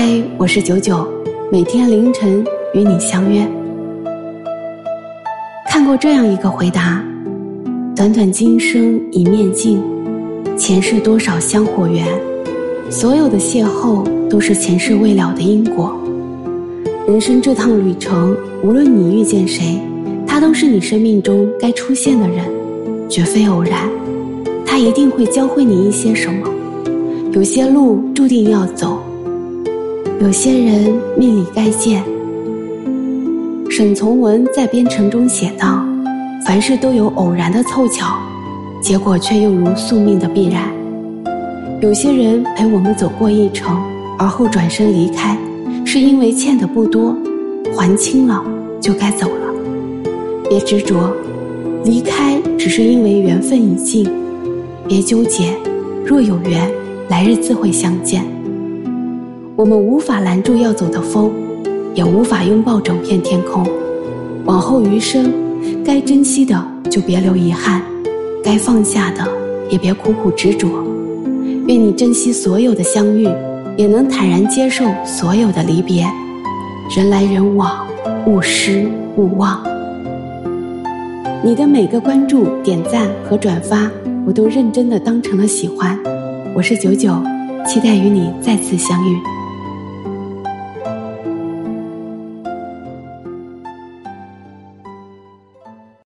嗨，我是九九，每天凌晨与你相约。看过这样一个回答：短短今生一面镜，前世多少香火缘，所有的邂逅都是前世未了的因果。人生这趟旅程，无论你遇见谁，他都是你生命中该出现的人，绝非偶然。他一定会教会你一些什么。有些路注定要走。有些人命里该见。沈从文在《编程》中写道：“凡事都有偶然的凑巧，结果却又如宿命的必然。有些人陪我们走过一程，而后转身离开，是因为欠的不多，还清了就该走了。别执着，离开只是因为缘分已尽；别纠结，若有缘，来日自会相见。”我们无法拦住要走的风，也无法拥抱整片天空。往后余生，该珍惜的就别留遗憾，该放下的也别苦苦执着。愿你珍惜所有的相遇，也能坦然接受所有的离别。人来人往，勿失勿忘。你的每个关注、点赞和转发，我都认真的当成了喜欢。我是九九，期待与你再次相遇。